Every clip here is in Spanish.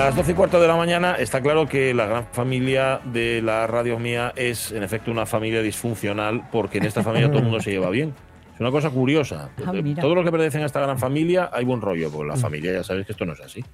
Las 12 y cuarto de la mañana está claro que la gran familia de la radio mía es en efecto una familia disfuncional porque en esta familia todo el mundo se lleva bien. Es una cosa curiosa. Ah. Todos los que pertenecen a esta gran familia hay buen rollo, porque la familia ya sabéis que esto no es así.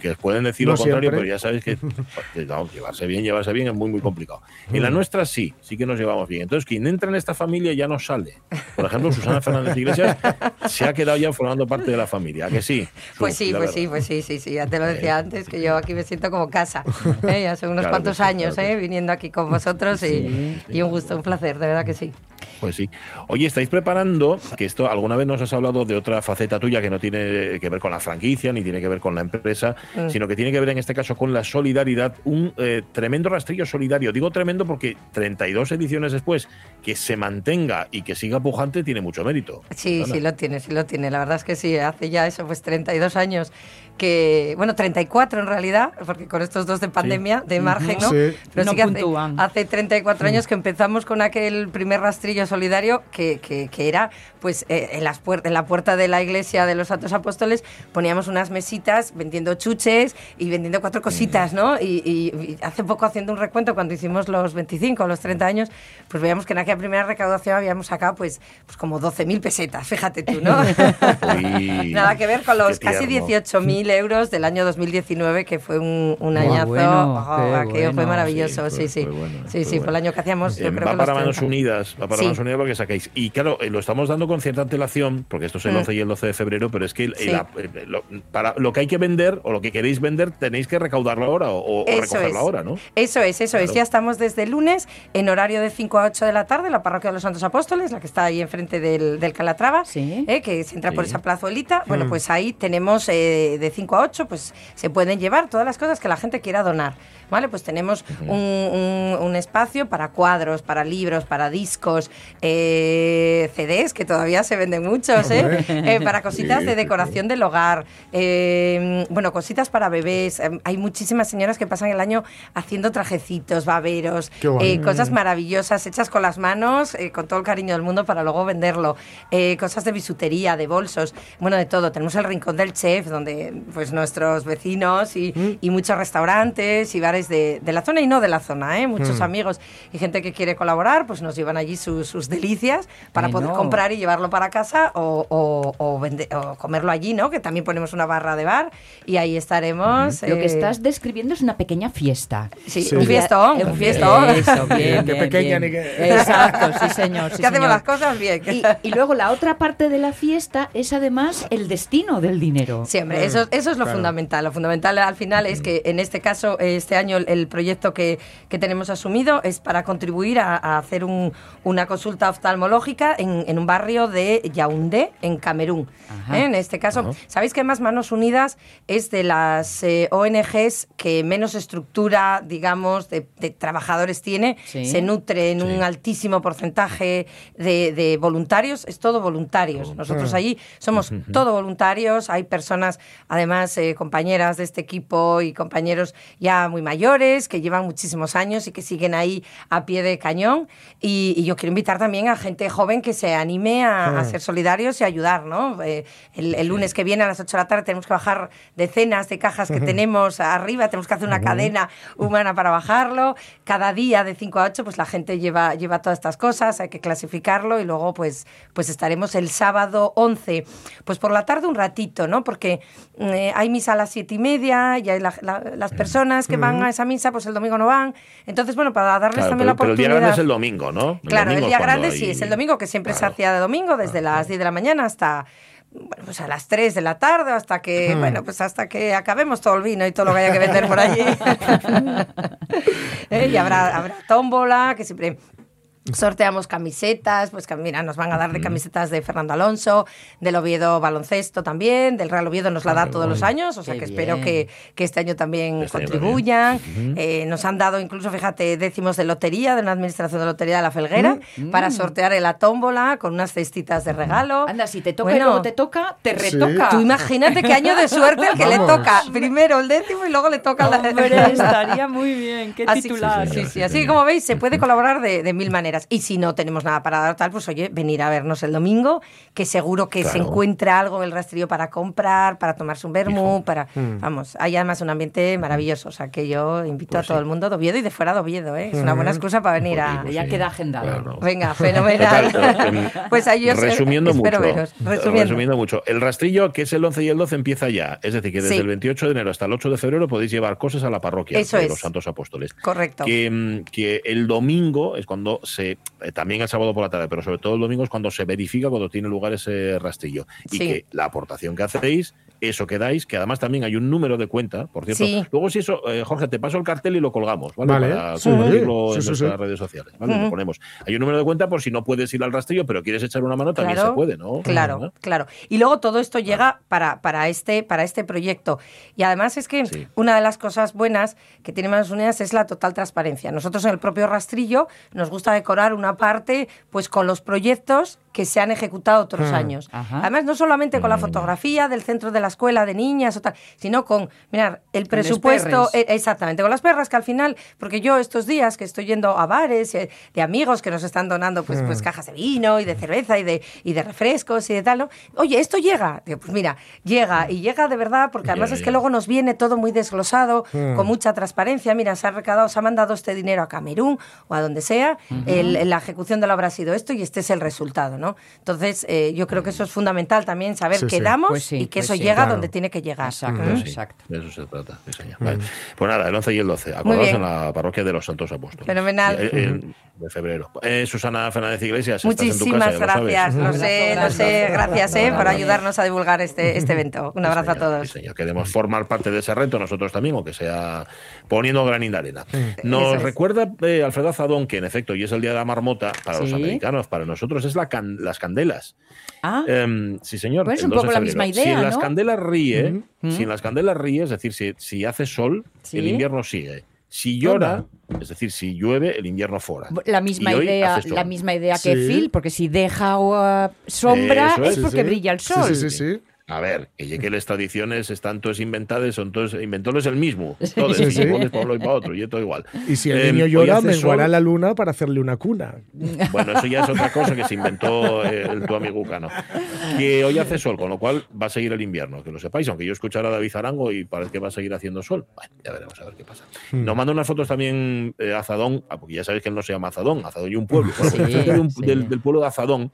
Que pueden decir No lo contrario, siempre. pero ya sabéis que no, llevarse bien, llevarse bien es muy, muy complicado. En la nuestra sí, sí que nos llevamos bien. Entonces, quien entra en esta familia ya no sale. Por ejemplo, Susana Fernández Iglesias se ha quedado ya formando parte de la familia. ¿A que sí? Pues sí, pues sí, pues sí, sí, sí, ya te lo decía antes, que yo aquí me siento como casa. ¿eh? Ya hace unos Claro cuantos sí, años claro ¿eh? viniendo aquí con vosotros y, y un gusto, un placer, de verdad que sí. Pues sí. Oye, estáis preparando, que esto alguna vez nos has hablado de otra faceta tuya que no tiene que ver con la franquicia ni tiene que ver con la empresa, Mm. sino que tiene que ver en este caso con la solidaridad, un eh, tremendo rastrillo solidario. Digo tremendo porque 32 ediciones después que se mantenga y que siga pujante tiene mucho mérito. Sí, sí lo tiene, sí lo tiene. La verdad es que sí, hace ya eso, pues 32 años que, bueno, 34 en realidad, porque con estos dos de pandemia, de margen, ¿no? Sí. Pero no sí que hace, hace, 34 años que empezamos con aquel primer rastrillo solidario que, que, era, pues, eh, en, las en la puerta de la iglesia de los Santos Apóstoles poníamos unas mesitas vendiendo chuches y vendiendo cuatro cositas, ¿no? Y, hace poco haciendo un recuento, cuando hicimos los 25, los 30 años, pues veíamos que en aquella primera recaudación habíamos sacado, pues, pues como 12.000 pesetas, fíjate tú, ¿no? Nada que ver con los casi 18.000 euros del año 2019, que fue un, un ah, añazo. Bueno, oh, fue maravilloso, sí, sí. Fue sí, fue sí, fue el año que hacíamos. Eh, yo creo va que para manos unidas, va para sí. manos unidas porque sacáis. Y claro, eh, lo estamos dando con cierta antelación, porque esto es el mm. 11 y el 12 de febrero, pero es que eh, lo, para lo que hay que vender o lo que queréis vender tenéis que recaudarlo ahora o, o recogerlo ahora, ¿no? Eso es, eso es. Ya estamos desde el lunes en horario de 5 a 8 de la tarde, la parroquia de los Santos Apóstoles, la que está ahí enfrente del, Calatrava, ¿Sí? que se entra por esa plazuelita. Bueno, mm. pues ahí tenemos de 5 a 8, pues se pueden llevar todas las cosas que la gente quiera donar. ¿Vale? Pues tenemos un, un- un espacio para cuadros, para libros, para discos, eh, CDs, que todavía se venden muchos, ¿eh? Eh, para cositas de decoración del hogar, eh, bueno, cositas para bebés. Hay muchísimas señoras que pasan el año haciendo trajecitos, baberos, eh, cosas maravillosas hechas con las manos, con todo el cariño del mundo para luego venderlo. Cosas de bisutería, de bolsos, bueno, de todo. Tenemos el rincón del chef, donde pues nuestros vecinos y, Mm. y muchos restaurantes y bares de, de la zona y no de la zona, ¿eh? muchos Mm. amigos y gente que quiere colaborar, pues nos llevan allí sus, sus delicias para Bueno. poder comprar y llevarlo para casa o, o- o vende- o comerlo allí, ¿no? Que también ponemos una barra de bar y ahí estaremos. Lo que eh, estás describiendo es una pequeña fiesta. Sí, Sí. un fiestón, Eh, un fiestón. Eso, bien, Qué bien, pequeña bien. ni qué- Exacto, sí señor. sí, que hacemos las cosas bien. Y, y luego la otra parte de la fiesta es además el destino del dinero. Siempre, eso, eso es lo Claro. fundamental. Lo fundamental al final es que en este caso, este año, el, proyecto que, que tenemos asumido es para contribuir a, a hacer un- una consulta oftalmológica en, en un barrio de Yaoundé, en Camerún. ¿Eh? En este caso, Ajá. ¿sabéis que más Manos Unidas es de las eh, ONGs que menos estructura, digamos, de, de trabajadores tiene? Sí. Se nutre en Sí. un altísimo porcentaje de, de voluntarios, es todo voluntarios. Nosotros Ah. allí somos todo voluntarios, hay personas, además, eh, compañeras de este equipo y compañeros ya muy mayores que llevan muchísimos años y que siguen ahí a pie de cañón. Y, y yo quiero invitar también a gente joven que se anime a, a Ah. ser solidarios y ayudar, ¿no? Eh, el, el lunes que viene a las 8 de la tarde tenemos que bajar decenas de cajas que tenemos arriba, tenemos que hacer una cadena humana para bajarlo. Cada día de 5 a 8 pues la gente lleva, lleva todas estas cosas, hay que clasificarlo y luego pues, pues estaremos el sábado 11, pues por la tarde un ratito, ¿no? Porque mm, eh, hay misa a las siete y media, y hay la- la- las personas que van a esa misa, pues el domingo no van. Entonces, bueno, para darles Claro, también pero, la pero el día oportunidad. grande es el domingo, ¿no? Claro, el día grande hay- sí, es el domingo, que siempre se hacía de domingo, desde las 10 de la mañana hasta bueno, pues a las 3 de la tarde, hasta que, bueno, pues hasta que acabemos todo el vino y todo lo que haya que vender por allí. Eh, y habrá, habrá tómbola, que siempre sorteamos camisetas, pues que mira, nos van a dar de camisetas de Fernando Alonso, del Oviedo baloncesto también, del Real Oviedo nos la da todos los años, o sea que espero que, que este año también Este año contribuyan. Eh, nos han dado incluso, fíjate, décimos de lotería, de una administración de lotería de la Felguera, para sortear en la tómbola con unas cestitas de regalo. Anda, si te toca y Bueno, luego te toca, te Sí. retoca. Tú imagínate qué año de suerte el que le toca primero el décimo y luego le toca la... Hombre, estaría muy bien. Qué Así, titular. sí, sí, así que como veis, se puede colaborar de, de mil maneras. Y si no tenemos nada para dar tal, pues oye, venir a vernos el domingo, que seguro que se encuentra algo en el rastrillo para comprar, para tomarse un vermú, para... Mm. Vamos, hay además un ambiente maravilloso. O sea, que yo invito Pues a todo sí. el mundo de Oviedo y de fuera de Oviedo, ¿eh? Es una buena excusa para venir a... Pues Ya sí, queda agendado. claro. Venga, fenomenal. Pues ahí os resumiendo espero mucho, veros. Resumiendo. mucho, el rastrillo que es el 11 y el 12 empieza ya, es decir, que desde Sí. el 28 de enero hasta el 8 de febrero podéis llevar cosas a la parroquia Eso de es. los Santos Apóstoles. Correcto. Que, mm, que el domingo es cuando se, eh, también el sábado por la tarde, pero sobre todo el domingo es cuando se verifica cuando tiene lugar ese rastrillo. Y Sí. que la aportación que hacéis, eso que dais, que además también hay un número de cuenta, por cierto. Sí. Luego si eso, eh, Jorge, te paso el cartel y lo colgamos, ¿vale? Vale. Para Sí. compartirlo Sí, en sí, nuestras sí. redes sociales, ¿vale? Lo ponemos. Hay un número de cuenta por si no puedes ir al rastrillo, pero quieres echar una mano, también Claro, se puede, ¿no? Claro, claro. Y luego todo esto llega para, para, este, para este proyecto. Y además es que Sí. una de las cosas buenas que tiene Manos Unidas es la total transparencia. Nosotros en el propio rastrillo nos gusta decorar una parte pues con los proyectos que se han ejecutado otros Mm. años. Ajá. Además, no solamente con la fotografía del centro de la escuela de niñas o tal, sino con, mirar, el presupuesto, eh, exactamente, con las perras que al final, porque yo estos días que estoy yendo a bares eh, de amigos que nos están donando pues, pues cajas de vino y de cerveza y de, y de refrescos y de tal, ¿no? Oye, ¿esto llega? Digo, pues mira, llega y llega de verdad porque además es que luego nos viene todo muy desglosado, con mucha transparencia. Mira, se ha recaudado, se ha mandado este dinero a Camerún o a donde sea, el- la ejecución de la obra ha sido esto y este es el resultado, ¿no? Entonces, eh, yo creo que eso es fundamental también, saber Sí, qué sí. damos Pues sí, y que pues eso sí. llega Claro. donde tiene que llegar. Exacto, ¿Mm? Sí, exacto. de eso se trata. Vale. Pues nada, el 11 y el 12. Acordaos bien. en la parroquia de los Santos Apóstoles. Fenomenal. Eh, eh, de febrero. Eh, Susana Fernández Iglesias, estás en tu Muchísimas casa, ya lo sabes. gracias, lo sé, lo sé, gracias eh, por Gracias. ayudarnos a divulgar este, este evento. Un Sí, abrazo a todos. sí, señor. Queremos formar parte de ese reto nosotros también, o que sea poniendo granín de arena. Nos es. recuerda eh, Alfredo Azadón que, en efecto, y es el día de la marmota para los americanos, para nosotros es la can- las candelas. Ah, Em, sí, señor. Pues el un 2 de poco la misma idea, Si en las candelas ríe, si en las candelas ríe, es decir, si, si hace sol, Sí. el invierno sigue. Si llora, es decir, si llueve, el invierno fuera. la misma idea, la misma idea que Sí. Phil, porque si deja uh, sombra es. es porque sí. brilla el Sí, sol. Sí, sí, sí. A ver, que ya que las tradiciones están todas inventadas, son todos, inventóles el mismo. Todos, Sí, sí. para uno y para otro, y todo igual. Y si el Em, niño llora, menguará sol. la luna para hacerle una cuna. Bueno, eso ya es otra cosa que se inventó eh, el, tu amigo Cano. Que hoy hace sol, con lo cual va a seguir el invierno, que lo sepáis, aunque yo escuchara a David Arango y parece que va a seguir haciendo sol. Bueno, ya veremos a ver qué pasa. Hmm. Nos manda unas fotos también eh, Azadón, ah, porque ya sabéis que él no se llama Azadón, Azadón y un pueblo. Bueno, pues Sí, enfrente de un- sí. del, del pueblo de Azadón,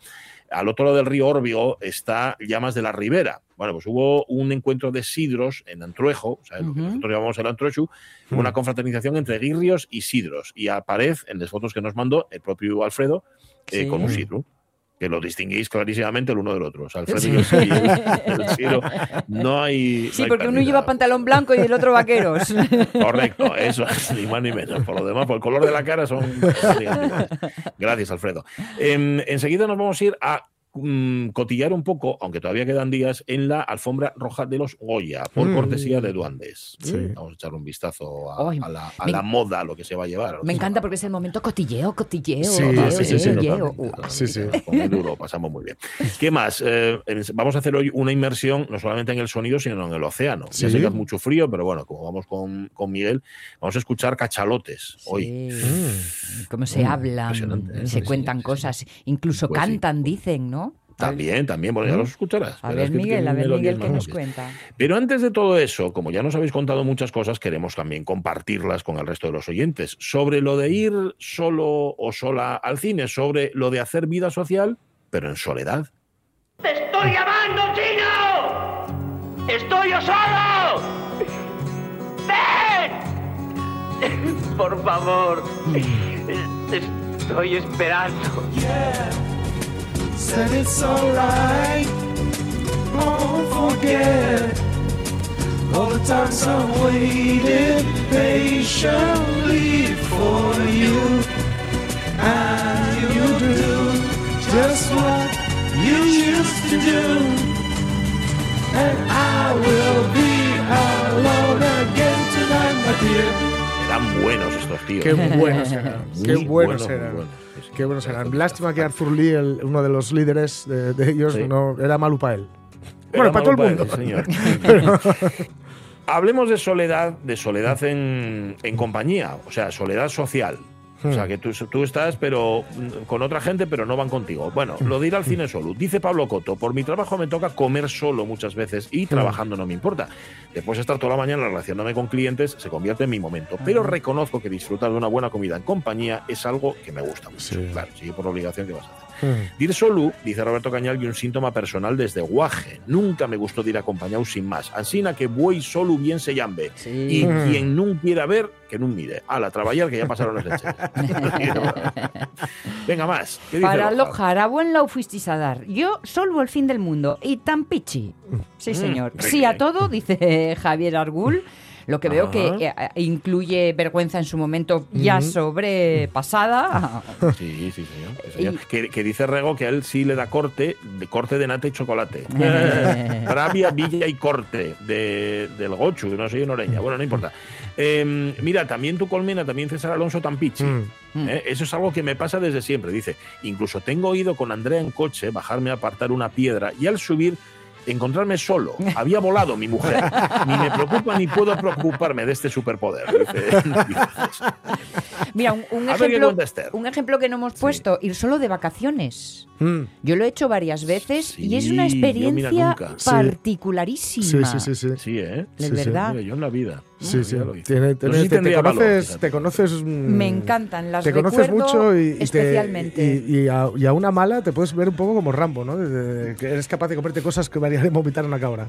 al otro lado del río Órbigo, está Llamas de la Ribera. Bueno, pues hubo un encuentro de sidros en Antruejo, o sea, lo que Ujú. nosotros llamamos el Antrochu, Hmm. una confraternización entre guirrios y sidros. Y aparece en las fotos que nos mandó el propio Alfredo eh, Sí. con un sidro. Que lo distinguís clarísimamente el uno del otro. O sea, Alfredo y el, y el- sidro. No hay. Sí, no hay porque uno lleva pantalón blanco y el otro vaqueros. Correcto, eso es, ni más ni menos. Por lo demás, por el color de la cara son. Gracias, Alfredo. Em, enseguida nos vamos a ir a mm, cotillar un poco, aunque todavía quedan días, en la alfombra roja de los Goya, por Mm. cortesía de Duandes. Sí. Vamos a echar un vistazo a, Ay, a la, a me- la moda, a lo que se va a llevar. Me encanta porque es el momento cotilleo, cotilleo, Sí, cotilleo, sí, sí, sí, cotilleo. Sí, sí. Con muy duro, pasamos muy bien. ¿Qué más? Eh, vamos a hacer hoy una inmersión no solamente en el sonido, sino en el océano. Ya sé que hace mucho frío, pero bueno, como vamos con, con Miguel, vamos a escuchar cachalotes hoy. Sí. Mm. Cómo se Mm, hablan, se Sí, cuentan sí, sí. cosas, incluso Pues sí. cantan, dicen, ¿no? También, también, bueno, ya los escucharás. A ver, que- que Miguel, a ver, Miguel, ¿qué nos cuenta? Pero antes de todo eso, como ya nos habéis contado muchas cosas, queremos también compartirlas con el resto de los oyentes. Sobre lo de ir solo o sola al cine, sobre lo de hacer vida social, pero en soledad. ¡Te estoy llamando, chino! ¡Estoy yo solo! ¡Ven! Por favor. Estoy esperando. Said it's alright. Don't forget all the times I waited patiently for you. And you do just what you used to do. And I will be alone again tonight, my dear. Eran buenos estos tíos. Qué buenos eran. Qué buenos buenos, muy eran. Qué buenos eran. Lástima que Arthur Lee, el- uno de los líderes de, de ellos, Sí. no era malo para él. Era Bueno, para todo el mundo. para él, señor. Hablemos de soledad, de soledad en, en compañía, o sea, soledad social. O Hmm. sea, que tú, tú estás pero mm, con otra gente, pero no van contigo. Bueno, lo de ir al cine solo. Dice Pablo Coto, por mi trabajo me toca comer solo muchas veces Hmm. y trabajando no me importa. Después de estar toda la mañana relacionándome con clientes, se convierte en mi momento. Pero reconozco que disfrutar de una buena comida en compañía es algo que me gusta mucho. Sí. Claro, sigue por obligación que vas a hacer. Hmm. Dir solo, dice Roberto Cañal, y un síntoma personal desde guaje. Nunca me gustó dir acompañado sin más. Ansina que voy solo bien se llame. Y Mm. quien no quiera ver, que no mire. A la trabajar que ya pasaron las leches. Venga, más. ¿Qué dice Para Borja? alojar a buen lau fuisteis a dar. Yo solo el fin del mundo. Y tan pichi. Sí, señor. Mm, Sí a todo, dice Javier Argul. Lo que veo que Ajá. eh, incluye vergüenza en su momento ya sobrepasada. Sí, sí, señor. Sí, señor. Que, que dice Rego que a él sí le da corte, de corte de nata y chocolate. Rabia, villa y corte de, del gochu, no sé, en Oreña. Bueno, no importa. Eh, mira, también tu colmena, también César Alonso Tampichi. Mm. ¿eh? Eso es algo que me pasa desde siempre. Dice, incluso tengo ido con Andrea en coche, bajarme a apartar una piedra y al subir encontrarme solo. Había volado mi mujer. Ni me preocupa ni puedo preocuparme de este superpoder. Mira, un, ejemplo, un ejemplo que no hemos puesto, ir solo de vacaciones. Mm. Yo lo he hecho varias veces y es una yo mira experiencia particularísima. Sí, sí, sí, sí. Sí, ¿eh? De Sí, sí. verdad. Mira, yo en la vida. Sí, sí. Tiene- tiene- si te, te tendría valor, conoces, te conoces. mm, Me encantan, las Te conoces mucho y, y te- especialmente. y, y a, y a una mala te puedes ver un poco como Rambo, ¿no? De- de- que eres capaz de comerte cosas que harían vomitar a una cabra.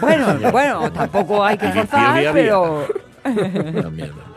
Bueno, bueno, tampoco hay que forzar, pero También, ¿verdad?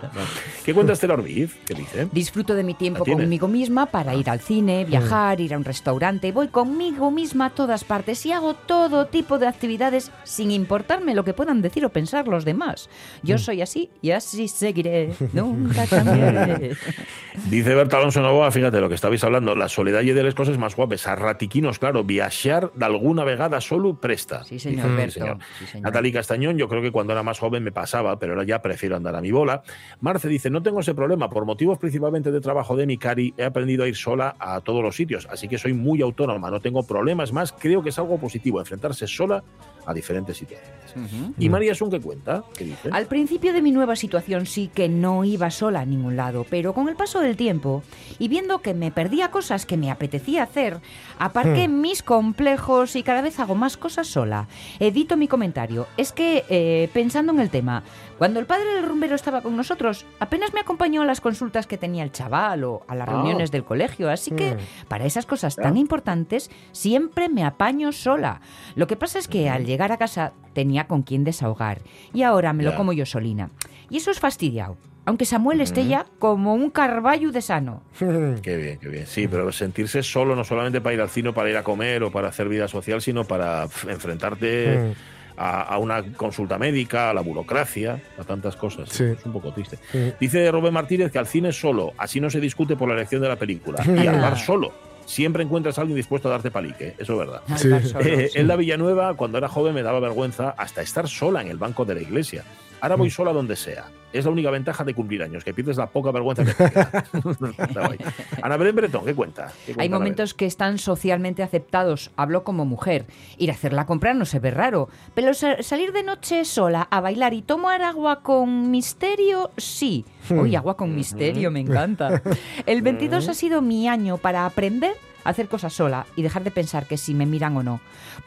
¿Qué cuenta Esther Orbiz? ¿Qué dice? disfruto de mi tiempo conmigo misma para ir al cine, viajar, ir a un restaurante. Voy conmigo misma a todas partes y hago todo tipo de actividades sin importarme lo que puedan decir o pensar los demás. Yo soy así y así seguiré. Nunca cambiaré. Dice Berta Alonso Novoa, fíjate lo que estabais hablando, la soledad y de las cosas más guapes, a ratiquinos, claro, viajar de alguna vegada solo presta. Sí, señor, Dice, Berto, señor. sí, señor. Natalie Castañón, yo creo que cuando era más joven me pasaba, pero ahora ya prefiero andar a mi bola. Marce dice, no tengo ese problema, por motivos principalmente de trabajo de mi cari, he aprendido a ir sola a todos los sitios, así que soy muy autónoma, no tengo problemas más, creo que es algo positivo, enfrentarse sola a diferentes situaciones. ¿Y María Sun qué cuenta? ¿Qué dice? Al principio de mi nueva situación sí que no iba sola a ningún lado, pero con el paso del tiempo y viendo que me perdía cosas que me apetecía hacer, aparqué mis complejos y cada vez hago más cosas sola. Edito mi comentario. Es que, eh, pensando en el tema, cuando el padre del rumbero estaba con nosotros, apenas me acompañó a las consultas que tenía el chaval o a las Ah. reuniones del colegio, así que Mm. para esas cosas tan importantes siempre me apaño sola. Lo que pasa es que al llegar a casa tenía con quién desahogar y ahora me lo como yo solina. Y eso es fastidiado. Aunque Samuel esté ya como un carballo de sano. Qué bien, qué bien. Sí, pero sentirse solo no solamente para ir al cine, para ir a comer o para hacer vida social, sino para enfrentarte a, a una consulta médica, a la burocracia, a tantas cosas. Sí. Es un poco triste. Sí. Dice Rubén Martínez que al cine solo, así no se discute por la elección de la película. Y al bar solo, siempre encuentras a alguien dispuesto a darte palique. Eso es verdad. Sí. Solo, Eh, sí. Elda Villanueva, cuando era joven, me daba vergüenza hasta estar sola en el banco de la iglesia. Ahora Mm. voy sola donde sea. Es la única ventaja de cumplir años, que pierdes la poca vergüenza que te queda. Ana Belén Bretón, ¿qué cuenta? ¿Qué cuenta Hay momentos que están socialmente aceptados. Hablo como mujer. Ir a hacer la compra no se ve raro. Pero sa- salir de noche sola a bailar y tomar agua con misterio, sí. Uy, agua con misterio, me encanta. El 22 ha sido mi año para aprender a hacer cosas sola y dejar de pensar que si me miran o no.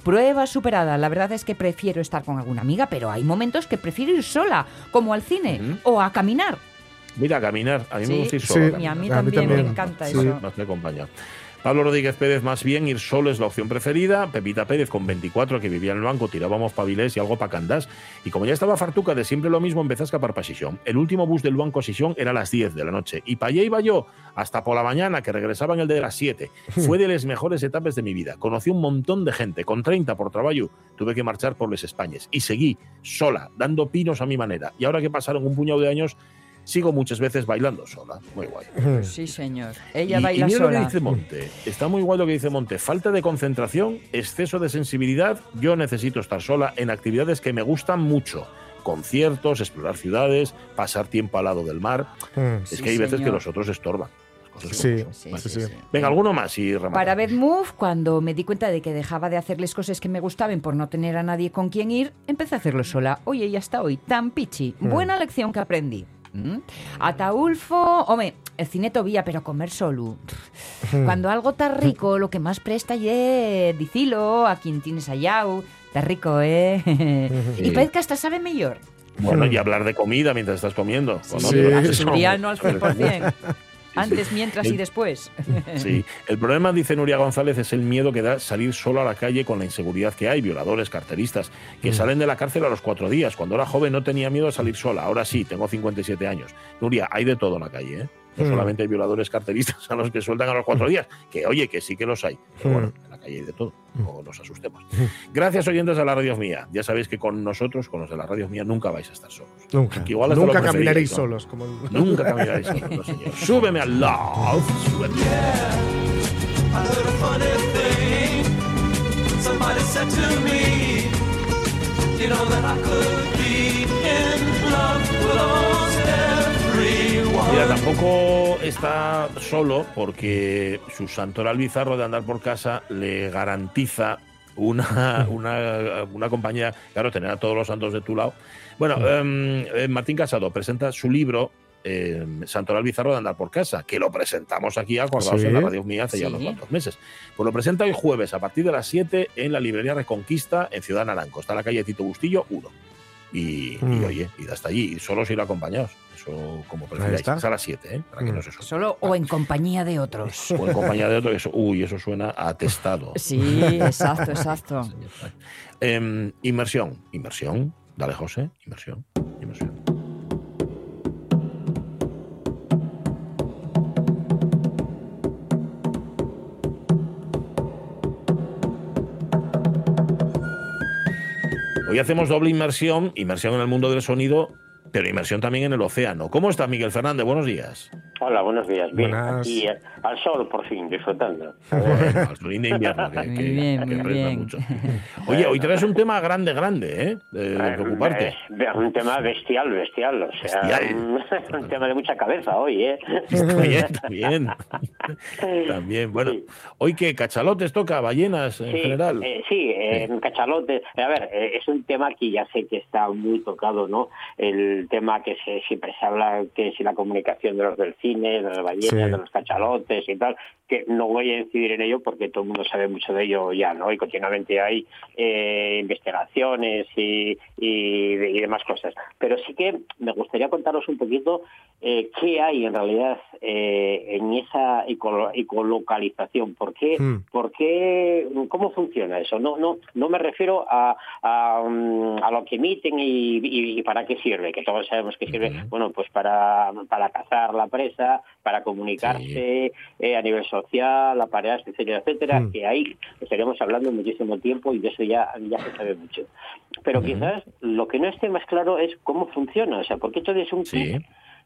Prueba superada. La verdad es que prefiero estar con alguna amiga, pero hay momentos que prefiero ir sola, como al cine o a caminar. Mira, a caminar. A mí Sí. me gusta ir Sí, y a mí A mí también, también. me encanta Sí. eso. Más me acompaña. Pablo Rodríguez Pérez, más bien ir solo es la opción preferida. Pepita Pérez, con 24, que vivía en el banco, tirábamos pavilés y algo para candás. Y como ya estaba fartuca de siempre lo mismo, empecé a escapar para Sisión. El último bus del banco a Sisión era a las 10 de la noche. Y para allá iba yo, hasta por la mañana, que regresaba en el de las 7. Fue de las mejores etapas de mi vida. Conocí un montón de gente. Con 30 por trabajo, tuve que marchar por les Españas. Y seguí, sola, dando pinos a mi manera. Y ahora que pasaron un puñado de años, sigo muchas veces bailando sola. Muy guay. Pues sí, señor. Ella Y- baila y mira lo que sola. dice Monte. Está muy guay lo que dice Monte. Falta de concentración, exceso de sensibilidad. Yo necesito estar sola en actividades que me gustan mucho. Conciertos, explorar ciudades, pasar tiempo al lado del mar. Mm. Es Sí, que hay veces señor. que los otros estorban. Sí. Sí, Vale. sí. Venga, alguno más y rematamos. Para Beth Move, cuando me di cuenta de que dejaba de hacerles cosas que me gustaban por no tener a nadie con quien ir, empecé a hacerlo sola. Oye, y hasta hoy, tan pichi. Buena lección que aprendí. ¿Mm? Ataulfo, hombre, el cine todavía, pero comer solo. Cuando algo está rico, lo que más presta es dicilo a quien tienes allá. Está rico, ¿eh? y parece que hasta sabe mejor. Bueno, y hablar de comida mientras estás comiendo. no al 100%. Antes, mientras y después. Sí, el problema, dice Nuria González, es el miedo que da salir solo a la calle con la inseguridad que hay, violadores, carteristas, que salen de la cárcel a los cuatro días. Cuando era joven no tenía miedo a salir sola, ahora sí, tengo 57 años. Nuria, hay de todo en la calle, ¿eh? No Mm. solamente hay violadores carteristas a los que sueltan a los cuatro días, que oye, que sí que los hay. Pero Mm. bueno, hay de todo, no nos asustemos. Gracias, oyentes de la Radio Mía. Ya sabéis que con nosotros, con los de la Radio Mía, nunca vais a estar solos. Nunca. Que igual hasta Nunca caminaréis ¿no? solos. Como Nunca caminaréis solos, no, señor. Súbeme al love, súbeme. I Mira, tampoco está solo porque su santoral bizarro de andar por casa le garantiza una, una, una compañía, claro, tener a todos los santos de tu lado. Bueno, em, eh, Martín Casado presenta su libro eh, Santoral Bizarro de Andar por Casa, que lo presentamos aquí, acordados Sí. en la radio mía hace ya unos cuantos meses. Pues lo presenta hoy jueves a partir de las 7 en la librería Reconquista en Ciudad Naranco. Está en la calle Tito Bustillo 1. Y, y, Mm. oye, id hasta allí, y solo ir acompañados. Eso como. Es a las 7, ¿eh? Para que Mm. no se suelte. Solo o en compañía de otros. O en compañía de otro, eso, uy, eso suena a atestado. Sí, exacto, exacto. Em, inmersión, inmersión. Dale, José, inmersión. Hacemos doble inmersión, inmersión en el mundo del sonido, pero inmersión también en el océano. ¿Cómo estás, Miguel Fernández? Buenos días. Hola, buenos días. Bien, Buenas. aquí eh, al sol por fin, disfrutando. De invierno, que, Muy bien, que muy bien. mucho. Oye, hoy traes un tema grande, grande, ¿eh? De, de preocuparte. Eh, Es un tema bestial, bestial. O sea, Bestial. un, un tema de mucha cabeza hoy, ¿eh? También, también. También. Bueno, Sí. hoy que cachalotes toca, ballenas en Sí, general. eh, sí, eh, cachalote. A ver, eh, es un tema que ya sé que está muy tocado, ¿no? El tema que se, siempre se habla, que si la comunicación de los delfines, de las ballenas, Sí. de los cachalotes y tal, que no voy a incidir en ello porque todo el mundo sabe mucho de ello ya, ¿no? Y continuamente hay eh, investigaciones y, y, y demás cosas. Pero sí que me gustaría contaros un poquito eh, qué hay en realidad eh, en esa ecolo- ecolocalización. ¿Por qué? Hmm. ¿Por qué? ¿Cómo funciona eso? No, no, no me refiero a, a, mm, a lo que emiten y, y- y para qué sirve, que todos sabemos que sirve, bueno, pues para, para cazar la presa, para comunicarse eh, a nivel social, aparearse, etcétera, etcétera, Mm. que ahí estaríamos hablando muchísimo tiempo y de eso ya, ya se sabe mucho. Pero quizás lo que no esté más claro es cómo funciona, o sea, ¿por qué todo es un Sí.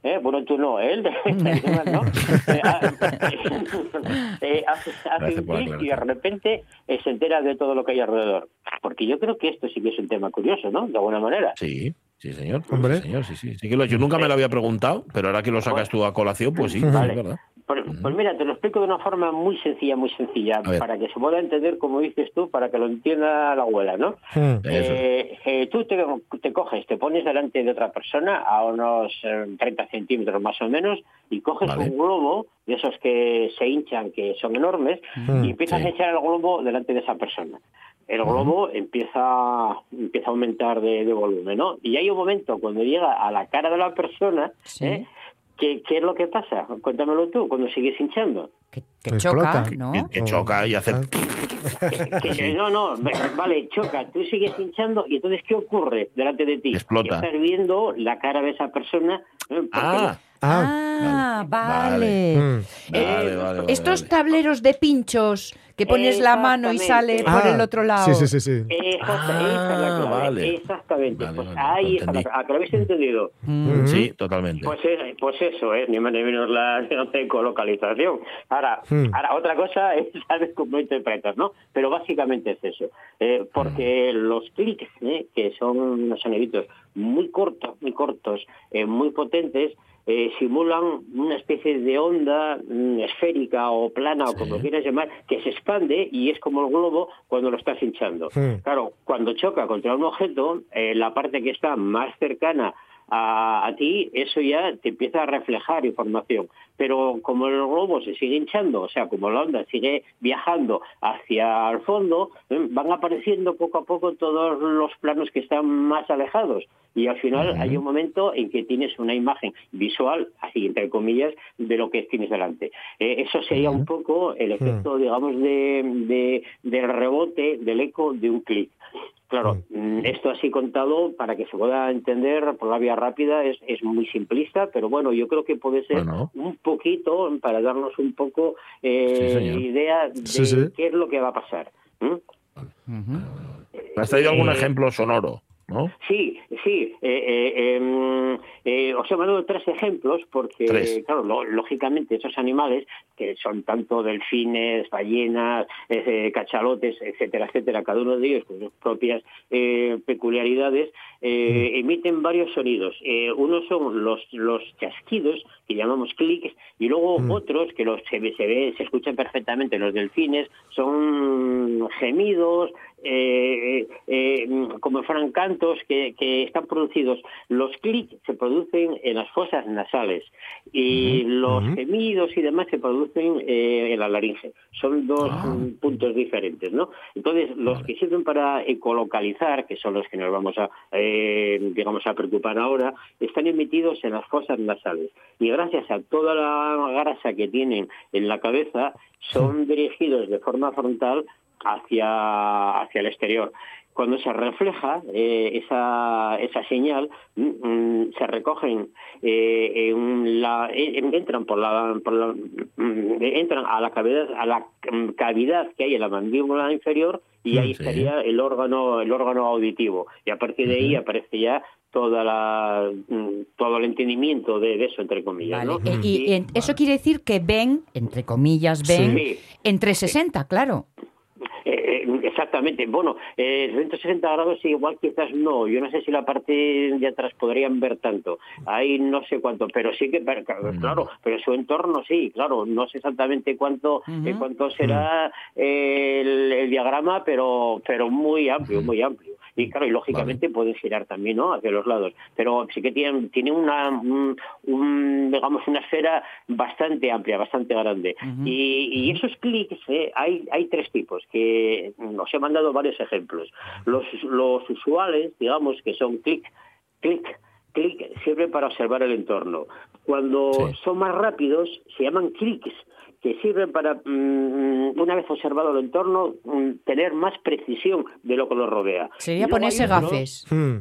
¿Eh? Bueno, tú no, él, ¿no? Eh, hace, hace un clic y de repente eh, se entera de todo lo que hay alrededor. Porque yo creo que esto sí que es un tema curioso, ¿no? De alguna manera. Sí, sí, señor. Hombre. Sí, señor, sí, sí. Sí que lo- yo nunca me lo había preguntado, pero ahora que lo sacas tú a colación, pues sí, Vale. es verdad. Pues, pues mira, te lo explico de una forma muy sencilla, muy sencilla, para que se pueda entender, como dices tú, para que lo entienda la abuela, ¿no? Eh, eh, tú te, te coges, te pones delante de otra persona a unos eh, 30 centímetros más o menos y coges Vale. un globo de esos que se hinchan, que son enormes, y empiezas sí. a echar el globo delante de esa persona. El globo empieza, empieza a aumentar de, de volumen, ¿no? Y hay un momento cuando llega a la cara de la persona, Sí. ¿eh? ¿Qué, ¿Qué es lo que pasa? Cuéntamelo tú, cuando sigues hinchando. Que Que Explota. choca, ¿no? que, que choca y hace... Que- que no, no, vale, choca, tú sigues hinchando y entonces ¿qué ocurre delante de ti? Explota. Que estás viendo la cara de esa persona. ¿eh? Porque Ah, Ah, Ah, vale. mm. Vale, vale, vale, estos vale. tableros de pinchos que pones la mano y sale por Ah, el otro lado. Sí, sí, sí, sí. Exacta- Ah, esa es la clave, vale. Exactamente. Vale, pues vale, ahí está la entendí. ¿A que lo habéis entendido? Mm. Sí, totalmente. Pues, eh, pues eso, ¿eh? ni más ni menos la ecolocalización. Ahora, Hmm. ahora, otra cosa es saber cómo interpretas, ¿no? Pero básicamente es eso. Eh, porque los clics, ¿eh? que son unos soniditos muy cortos, muy cortos, eh, muy potentes, eh, simulan una especie de onda mm, esférica o plana o como quieras llamar, que se expande y es como el globo cuando lo estás hinchando. Claro, cuando choca contra un objeto, eh, la parte que está más cercana a, a ti, eso ya te empieza a reflejar información. Pero como el globo se sigue hinchando, o sea, como la onda sigue viajando hacia el fondo, eh, van apareciendo poco a poco todos los planos que están más alejados. Y al final hay un momento en que tienes una imagen visual, así entre comillas, de lo que tienes delante. Eh, eso sería un poco el efecto, digamos, de, de- del rebote, del eco de un clic. Claro, mm, esto así contado, para que se pueda entender por la vía rápida, es, es muy simplista, pero bueno, yo creo que puede ser Bueno. un poquito para darnos un poco eh, idea de Sí, sí. qué es lo que va a pasar. ¿m? ¿Me has traído algún Eh, ejemplo sonoro? ¿No? Sí, sí. Eh, eh, em, eh, os he mandado tres ejemplos porque, Tres. claro, lo- lógicamente esos animales, que son tanto delfines, ballenas, eh, cachalotes, etcétera, etcétera, cada uno de ellos con sus propias eh, peculiaridades, eh, emiten varios sonidos. Unos son los, los chasquidos, que llamamos clics, y luego otros que los se, se ve, se escuchan perfectamente los delfines, son gemidos, eh, eh, como fueran cantos que, que están producidos. Los clics se producen en las fosas nasales y los gemidos y demás se producen eh, en la laringe. Son dos mm, puntos diferentes, ¿no? Entonces, los que sirven para ecolocalizar, que son los que nos vamos a, eh, digamos, a preocupar ahora, están emitidos en las fosas nasales. Y gracias a toda la grasa que tienen en la cabeza, son dirigidos de forma frontal hacia, hacia el exterior. Cuando se refleja eh, esa, esa señal, mm, mm, se recogen, eh, en la, en- entran por la, por la- mm, entran a la cavidad, a la mm, cavidad que hay en la mandíbula inferior y ahí Sí. estaría el órgano, el órgano auditivo. Y a partir de ahí aparece ya toda la, mm, todo el entendimiento de, de eso, entre comillas. Vale, ¿no? eh, y Sí. en- eso quiere decir que ven, entre comillas, ven, Sí. entre 60, claro. Exactamente. Bueno, eh, 160 grados igual quizás no. Yo no sé si la parte de atrás podrían ver tanto. Ahí no sé cuánto, pero sí que, claro, pero su entorno sí, claro. No sé exactamente cuánto eh, cuánto será el, el diagrama, pero pero muy amplio, muy amplio. Y claro, y lógicamente pueden girar también, ¿no? Hacia los lados. Pero sí que tienen, tienen una, un, un, digamos, una esfera bastante amplia, bastante grande. y, y esos clics, eh, hay, hay tres tipos, que nos he mandado varios ejemplos. Los, los usuales, digamos, que son clic, clic, clic, sirven para observar el entorno. Cuando Sí. son más rápidos, se llaman clics que sirven para, mm, una vez observado el entorno, mm, tener más precisión de lo que nos rodea. Sería ponerse gafes. Mm.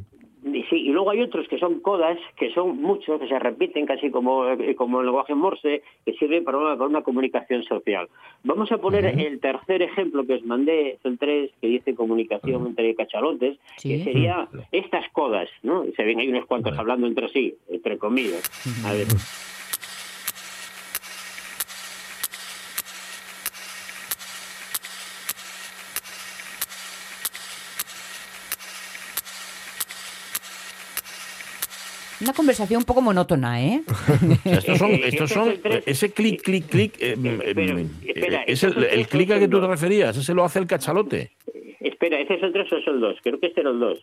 Y sí, y luego hay otros que son codas, que son muchos, que se repiten casi como, eh, como el lenguaje Morse, que sirve para una, para una comunicación social. Vamos a poner el tercer ejemplo que os mandé, es el 3, que dice comunicación entre cachalotes, Sí. que sería estas codas, ¿no? Se ven ahí unos cuantos hablando entre sí, entre comillas. A ver. Una conversación un poco monótona, ¿eh? O sea, estos son, estos este son ese clic, clic, clic. eh, mm, Espera, eh, espera, es el, clic a que tú te referías, ese lo hace el cachalote. Espera, ¿ese es el 3 o es el 2? Creo que este era el 2.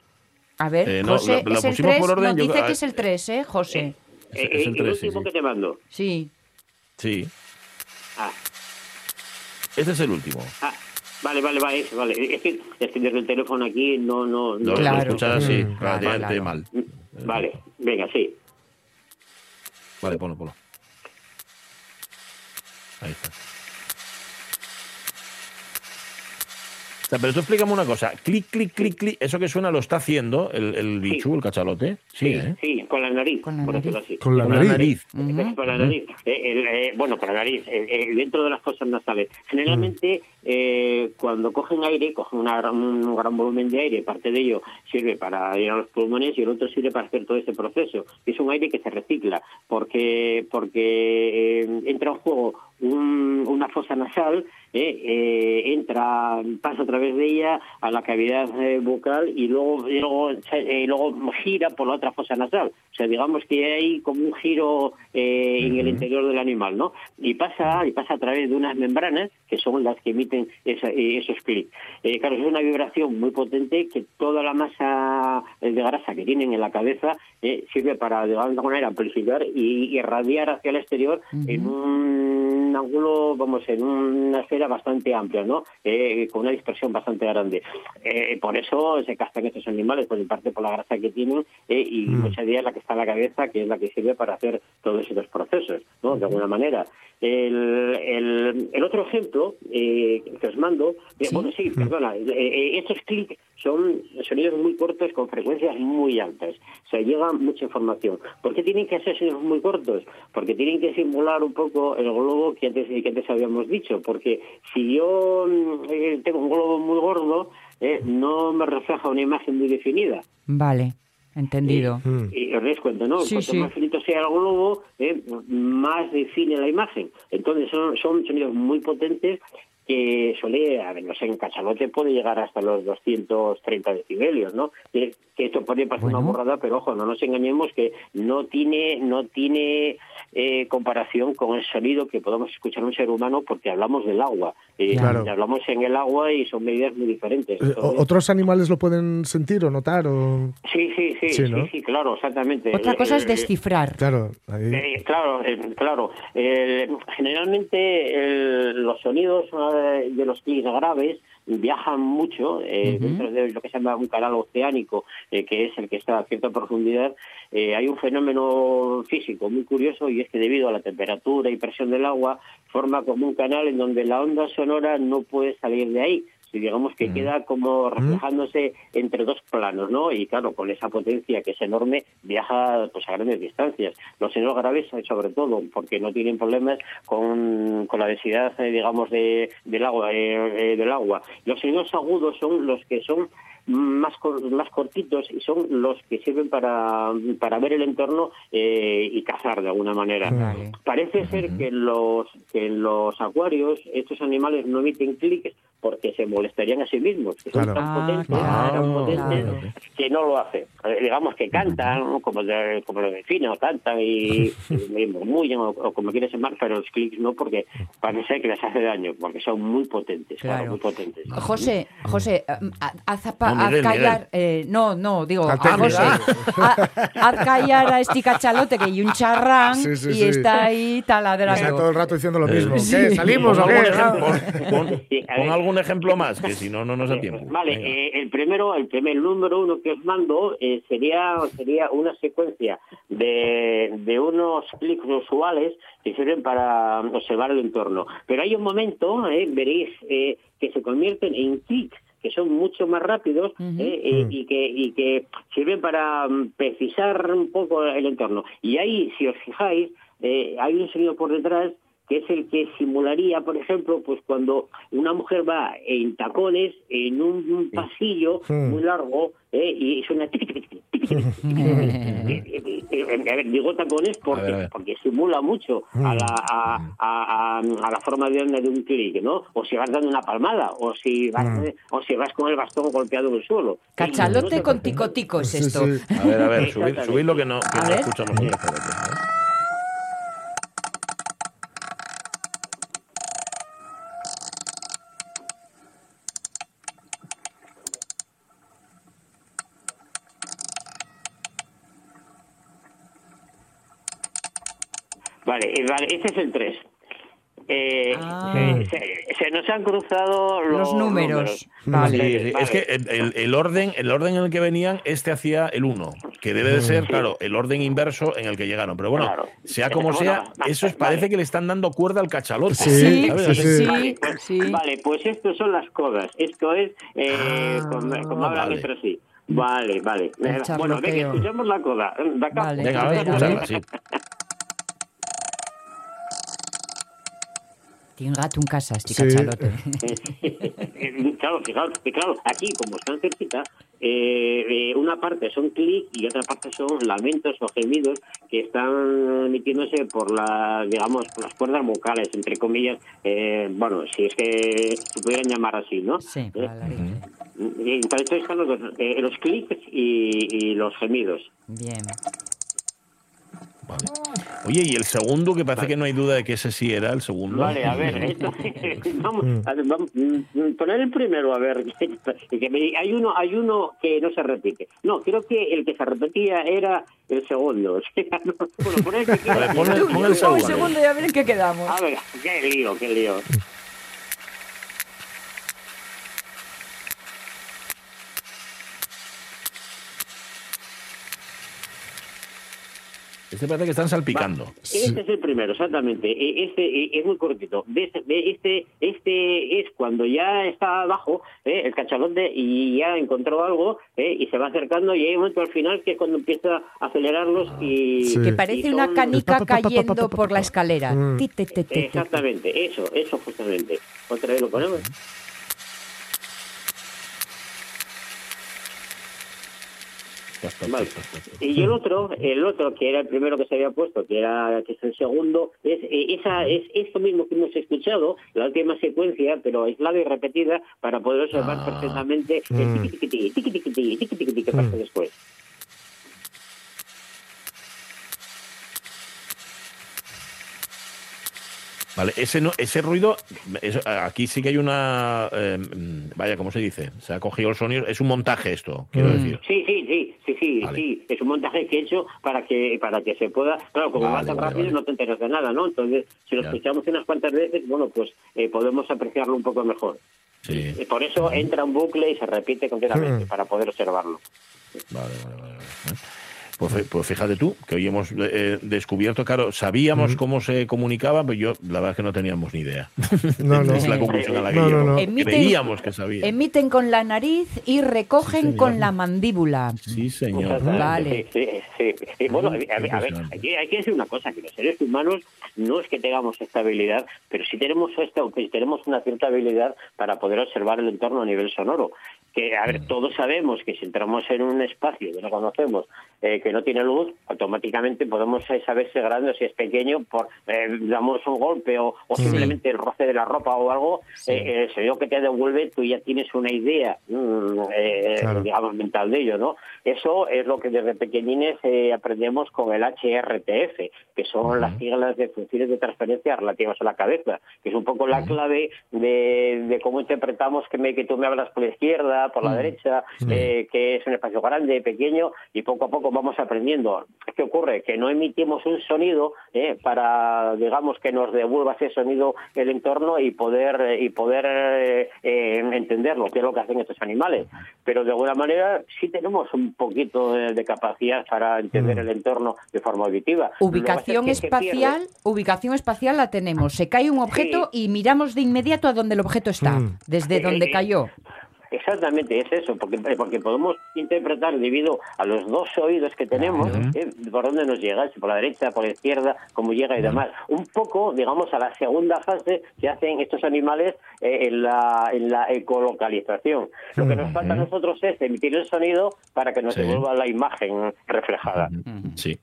A ver, Eh, no, José, la- la ¿es el pusimos 3? por orden, no, yo- dice ah, que es el 3, ¿eh, José? Es- es el el 3, sí, último sí. que te mando. Sí. Sí, Ah, ese es el último. ah, vale, vale, vale, vale. Es que, es que desde el teléfono aquí no, no, no. Lo, Claro. lo escuchas así, Mm, relativamente claro. mal. Vale, venga, sí. Vale, ponlo, ponlo. Ahí está. Pero tú explícame una cosa. Clic, clic, clic, clic. Eso que suena lo está haciendo el, el bichu, el cachalote. Sí, Sí, ¿eh? sí, con la nariz, Con la por decirlo nariz. así. Con la Con nariz. Con la nariz. Eh, el, eh, bueno, con la nariz. eh, eh, dentro de las fosas nasales. Generalmente, eh, cuando cogen aire, cogen una un gran volumen de aire, parte de ello sirve para ir a los pulmones y el otro sirve para hacer todo ese proceso. Es un aire que se recicla, porque porque eh, entra en juego un- una fosa nasal, eh, eh, entra, pasa a través de ella a la cavidad eh, bucal y luego, y luego, eh, luego gira por la otra fosa nasal. O sea, digamos que hay como un giro eh, en el interior del animal, ¿no? Y pasa, y pasa a través de unas membranas que son las que emiten esa- eh, esos clics. Eh, claro, es una vibración muy potente que toda la masa eh, de grasa que tienen en la cabeza eh, sirve para, de alguna manera, amplificar y, y irradiar hacia el exterior en un ángulo, vamos, en una esfera bastante amplia, ¿no? Eh, con una dispersión bastante grande. Eh, por eso se castan estos animales, por en parte por la grasa que tienen eh, y muchas de ellas la que está en la cabeza, que es la que sirve para hacer todos estos procesos, ¿no? De alguna manera. El, el, el otro ejemplo eh, que os mando, eh, bueno, sí, perdona, eh, estos clics son sonidos muy cortos con frecuencias muy altas. O sea, llega mucha información. ¿Por qué tienen que ser sonidos muy cortos? Porque tienen que simular un poco el globo que antes, que antes habíamos dicho. Porque si yo mm, eh, tengo un globo muy gordo, eh, no me refleja una imagen muy definida. Vale, entendido. Mm. Y os dais cuenta, ¿no? Sí, Cuanto sí. más finito sea el globo, eh, más define la imagen. Entonces son, son sonidos muy potentes que suele, a ver, no sé, en cachalote puede llegar hasta los 230 decibelios, ¿no? Que, que esto podría parecer una Bueno. borrada, pero ojo, no nos engañemos que no tiene, no tiene eh, comparación con el sonido que podemos escuchar un ser humano porque hablamos del agua. Eh, Claro. Hablamos en el agua y son medidas muy diferentes. Eh, Entonces- ¿Otros animales lo pueden sentir o notar? O... Sí, sí, sí, Sí, sí, ¿no? sí, claro, exactamente. Otra cosa es Eh, descifrar. Claro, ahí. Eh, claro, eh, claro. Eh, generalmente el- los sonidos eh, de los clics graves viajan mucho eh, dentro de lo que se llama un canal oceánico, eh, que es el que está a cierta profundidad. eh, hay un fenómeno físico muy curioso y es que debido a la temperatura y presión del agua forma como un canal en donde la onda sonora no puede salir de ahí. Digamos que queda como reflejándose entre dos planos, ¿no? Y claro, con esa potencia que es enorme, viaja pues a grandes distancias. Los sonidos graves, eh, sobre todo, porque no tienen problemas con, con la densidad, eh, digamos, de, del agua. eh, eh, del agua. Los sonidos agudos son los que son más cor- más cortitos y son los que sirven para, para ver el entorno eh, y cazar de alguna manera. Vale. Parece ser que en los que en los acuarios estos animales no emiten clics porque se molestarían a sí mismos, que son tan Ah, potentes, claro, tan potentes claro. que no lo hacen. Eh, digamos que cantan, como, de- como los delfines, cantan y, y murmullan o, o como quieras llamar, pero los clics no porque parece que les hace daño, porque son muy potentes, claro, Claro. muy potentes. José, José, eh, haz, haz Miguel, callar, eh, no, no, digo, a. José, ha- haz callar a este cachalote que hay un charrán Sí, sí, y sí. está ahí Está todo taladrando. el rato diciendo lo mismo. Sí. ¿Qué? ¿Salimos o qué? algún Ah. ejemplo, pon- Sí, a pon ver. algún ejemplo más, que si no, no nos da tiempo. Vale, Venga. eh, el primero, el primer número uno que os mando eh, sería sería una secuencia de, de unos clics usuales que sirven para observar el entorno. Pero hay un momento, eh, veréis, eh, que se convierten en clics que son mucho más rápidos eh, eh, y, que, y que sirven para mm, precisar un poco el entorno. Y ahí, si os fijáis, eh, hay un sonido por detrás es el que simularía, por ejemplo, pues cuando una mujer va en tacones en un, pasillo muy largo ¿eh? y suena... digo tacones porque, porque simula mucho a la, a, a, a la forma de onda de un clic, ¿no? O si vas dando una palmada, o si vas, mm. o si vas con el bastón golpeado en el suelo. Cachalote no con ticotico es esto. A ver, a ver, subid, subid, lo que no escuchamos. Vale, eh, vale, este es el 3. Eh, Ah. se, se- se nos han cruzado los, Los números. Vale. sí, Es que el, orden, el orden en el que venían, este hacía el 1. que debe de ser, claro, el orden inverso en el que llegaron. Pero bueno, Claro. sea como Bueno, sea, eso es, vale. parece que le están dando cuerda al cachalote. Sí, ¿sabes? sí, sí. Vale, pues, sí. vale, pues esto son las codas. Esto es eh, Ah, como, hablan vale. entre sí. Vale, vale. Bueno, venga, escuchemos la coda. Venga, A vamos a ver, a escucharla, sí. Tiene un gato en casa, este Sí. cachalote. Eh, claro, fijaos, que claro, aquí como están cerquita, eh, eh, una parte son clic y otra parte son lamentos o gemidos que están emitiéndose por las, digamos, por las cuerdas vocales, entre comillas, eh, bueno, si es que se pudieran llamar así, ¿no? Sí, Eh, la y entonces están los, eh, los clics y, y los gemidos. Bien. Vale. Oye, y el segundo, que parece que no hay duda de que ese sí era el segundo. Vale, a ver, esto- vamos, a ver, vamos, mm, poner el primero, a ver, que me- hay uno, hay uno que no se repite. No, creo que el que se repetía era el segundo. O sea, no, bueno, pon el que quieras. Vale, pon el- pon segundo y a ver en qué quedamos. A ver, qué lío, qué lío. Este parece que están salpicando. Este es el primero, exactamente. E- Este e- es muy cortito. De este, este, este es cuando ya está abajo ¿eh? el cachalote y ya encontró algo ¿eh? y se va acercando y hay un momento al final que es cuando empieza a acelerarlos y... Sí. Que y parece son- una canica cayendo por la escalera. Mm. Exactamente, eso, eso justamente. Otra vez lo ponemos. Vale. Y el otro, el otro que era el primero que se había puesto, que era que es el segundo, es eh, esa es esto mismo que hemos escuchado, la última secuencia, pero aislada y repetida para poder observar Ah. perfectamente el Mm. tiqui tiqui tiqui tiqui tiqui tiqui tiqui tiqui que pasa Mm. después. Vale, ese, no, ese ruido, aquí sí que hay una. eh, vaya, ¿cómo se dice? Se ha cogido el sonido. Es un montaje esto, quiero Mm. decir. Sí, sí, sí, sí, sí, Vale. sí. Es un montaje que he hecho para que para que se pueda. Claro, como va tan vale, rápido vale. no te enteras de nada, ¿no? Entonces, si lo Ya. escuchamos unas cuantas veces, bueno, pues eh, podemos apreciarlo un poco mejor. Sí. Y por eso entra un bucle y se repite continuamente Mm. para poder observarlo. Vale, vale, vale. Pues, pues fíjate tú, que hoy hemos eh, descubierto, claro, sabíamos cómo se comunicaba, pero yo la verdad es que no teníamos ni idea. No, no. es la conclusión a la que No, no, no. Emiten- Creíamos que sabía. Emiten con la nariz y recogen con la mandíbula. Sí, señor. Vale. Sí, sí, bueno, a ver, a ver, impresionante. aquí hay que decir una cosa, que los seres humanos no es que tengamos esta habilidad, pero sí tenemos esta, tenemos una cierta habilidad para poder observar el entorno a nivel sonoro. Que, a ver, todos sabemos que si entramos en un espacio que no conocemos, eh, que no tiene luz, automáticamente podemos saber si es grande o si es pequeño por, eh, damos un golpe o, o simplemente el roce de la ropa o algo, eh, el sonido que te devuelve, tú ya tienes una idea, mm, eh, Claro. digamos, mental de ello, ¿no? Eso es lo que desde pequeñines eh, aprendemos con el HRTF, que son las siglas de funciones de transferencia relativas a la cabeza, que es un poco la clave de, de cómo interpretamos que, me, que tú me hablas por la izquierda, por la derecha, eh, que es un espacio grande, pequeño, y poco a poco vamos aprendiendo. ¿Qué ocurre? Que no emitimos un sonido eh, para, digamos, que nos devuelva ese sonido el entorno y poder, y poder eh, eh, entenderlo, que es lo que hacen estos animales. Pero de alguna manera sí tenemos un poquito de, de capacidad para entender el entorno de forma auditiva. Ubicación es que espacial, ubicación espacial la tenemos. Se cae un objeto y miramos de inmediato a donde el objeto está, Mm. desde Eh, donde eh, cayó. Exactamente, es eso, porque, porque podemos interpretar debido a los dos oídos que tenemos, eh, por dónde nos llega, si por la derecha, por la izquierda, cómo llega y demás. Un poco, digamos, a la segunda fase que hacen estos animales eh, en, la, en la ecolocalización. Lo que nos falta a nosotros es emitir el sonido para que nos Sí. devuelva la imagen reflejada. Sí.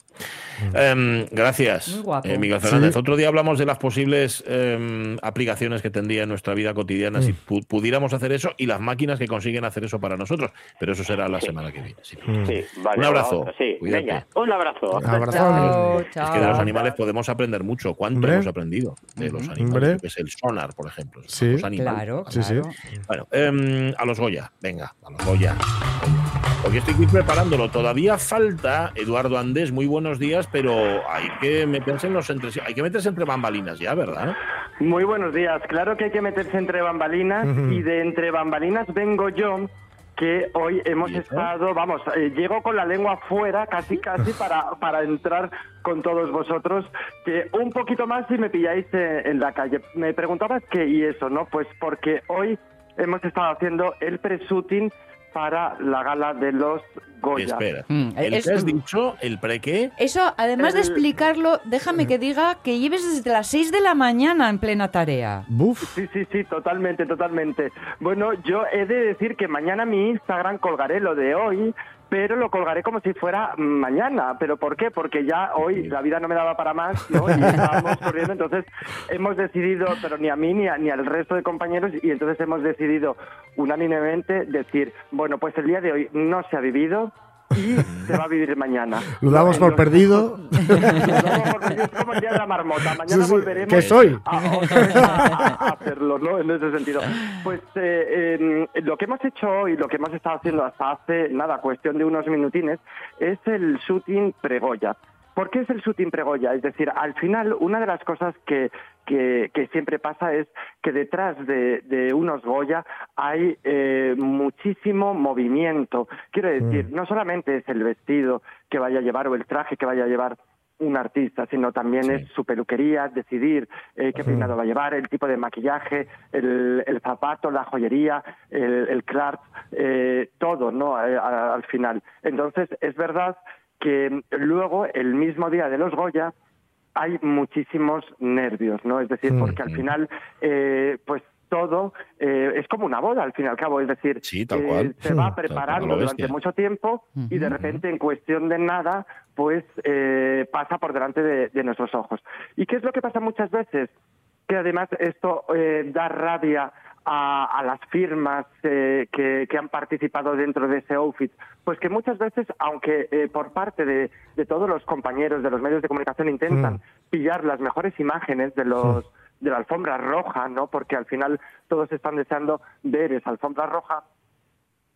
Em, gracias, Muy guapo. eh, Miguel Fernández. Sí. Otro día hablamos de las posibles em, aplicaciones que tendría en nuestra vida cotidiana si pu- pudiéramos hacer eso y las máquinas que consiguen hacer eso para nosotros. Pero eso será la semana que viene. sí. Sí, vale, Un abrazo. Sí, venga, un abrazo. Abrazo. Chao, Es que de los animales podemos aprender mucho. ¿Cuánto Hombre. hemos aprendido de los animales? Hombre. Qué sé, el sonar, por ejemplo. Sí. Los animales. Claro, Sí, sí. claro. Bueno, em, a los Goya, venga, a los Goya. Porque estoy aquí preparándolo. Todavía falta Eduardo Andés, muy buenos días, pero hay que meterse en los entre, hay que meterse entre bambalinas ya, ¿verdad? Muy buenos días. Claro que hay que meterse entre bambalinas Ujú. y de entre bambalinas vengo yo que hoy hemos estado, vamos, eh, llego con la lengua fuera casi casi para, para entrar con todos vosotros, que un poquito más si me pilláis eh, en la calle. Me preguntabas qué y eso, ¿no? Pues porque hoy hemos estado haciendo el pre-shooting para la gala de los Goya. Espera. Mm, ¿El es- que has dicho? ¿El pre qué? Eso, además de explicarlo, déjame que diga que lleves desde las 6 de la mañana en plena tarea. Buf. Sí, sí, sí, totalmente, totalmente. Bueno, yo he de decir que mañana mi Instagram colgaré lo de hoy, pero lo colgaré como si fuera mañana. ¿Pero por qué? Porque ya hoy la vida no me daba para más, ¿no? Y estábamos corriendo, entonces hemos decidido, pero ni a mí ni, a- ni al resto de compañeros, y entonces hemos decidido unánimemente decir, bueno, pues el día de hoy no se ha vivido y se va a vivir mañana. Lo damos por perdido. lo damos por perdido, es como el día de la marmota. Mañana Sí, sí, volveremos ¿qué soy? a, a- a hacerlo, ¿no? En ese sentido. Pues eh, eh, lo que hemos hecho hoy, lo que hemos estado haciendo hasta hace, nada, cuestión de unos minutines, es el shooting pregoya. ¿Por qué es el shooting pregoya? Es decir, al final, una de las cosas que, que, que siempre pasa es que detrás de, de unos Goya hay eh, muchísimo movimiento. Quiero decir, no solamente es el vestido que vaya a llevar o el traje que vaya a llevar un artista, sino también Sí. es su peluquería, decidir eh, qué peinado va a llevar, el tipo de maquillaje, el, el zapato, la joyería, el, el clark, eh, todo, ¿no? Al final. Entonces, es verdad que luego, el mismo día de los Goya, hay muchísimos nervios, ¿no? Es decir, Mm. porque al final, eh, pues todo eh, es como una boda, al fin y al cabo. Es decir, Sí, tal eh, cual. se Mm, va cual, preparando durante mucho tiempo y de repente, en cuestión de nada, pues eh, pasa por delante de, de nuestros ojos. ¿Y qué es lo que pasa muchas veces? Que además esto eh, da rabia a, a las firmas eh, que, que han participado dentro de ese outfit, pues que muchas veces, aunque eh, por parte de, de todos los compañeros de los medios de comunicación intentan Mm. pillar las mejores imágenes de los de la alfombra roja, ¿no? Porque al final todos están deseando ver esa alfombra roja.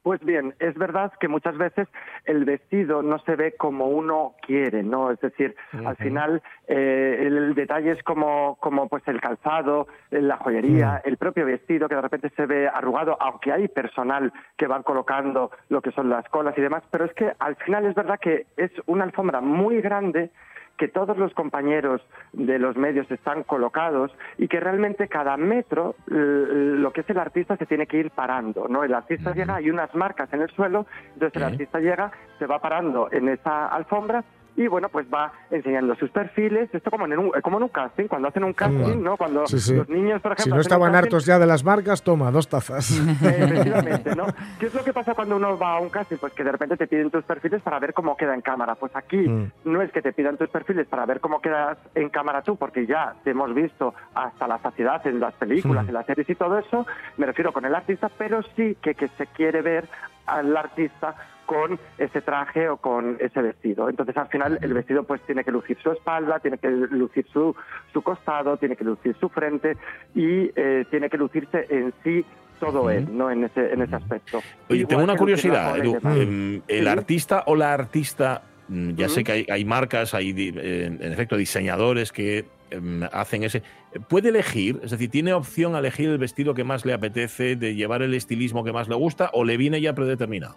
Pues bien, es verdad que muchas veces el vestido no se ve como uno quiere, ¿no? Es decir, al final eh, el detalle es como, como pues el calzado, eh, la joyería, el propio vestido que de repente se ve arrugado, aunque hay personal que van colocando lo que son las colas y demás, pero es que al final es verdad que es una alfombra muy grande que todos los compañeros de los medios están colocados y que realmente cada metro lo que es el artista se tiene que ir parando, ¿no? El artista llega, hay unas marcas en el suelo, entonces el artista llega, se va parando en esa alfombra y bueno, pues va enseñando sus perfiles, esto como en un, como en un casting, cuando hacen un casting, ¿no? Cuando Sí, sí. los niños, por ejemplo, Si no estaban casting, hartos ya de las marcas, toma, dos tazas. Efectivamente, ¿no? ¿Qué es lo que pasa cuando uno va a un casting? Pues que de repente te piden tus perfiles para ver cómo queda en cámara. Pues aquí Mm. no es que te pidan tus perfiles para ver cómo quedas en cámara tú, porque ya te hemos visto hasta la saciedad en las películas, Mm. en las series y todo eso, me refiero con el artista, pero sí que, que se quiere ver al artista con ese traje o con ese vestido. Entonces al final el vestido pues tiene que lucir su espalda, tiene que lucir su, su costado, tiene que lucir su frente y eh, tiene que lucirse en sí todo él, ¿no? En ese, en ese aspecto. Oye, Igual tengo una curiosidad, Edu. Em, el Sí. artista o la artista, mm, ya sé que hay, hay marcas, hay en efecto diseñadores que em, hacen ese. ¿Puede elegir? Es decir, ¿tiene opción a elegir el vestido que más le apetece, de llevar el estilismo que más le gusta o le viene ya predeterminado?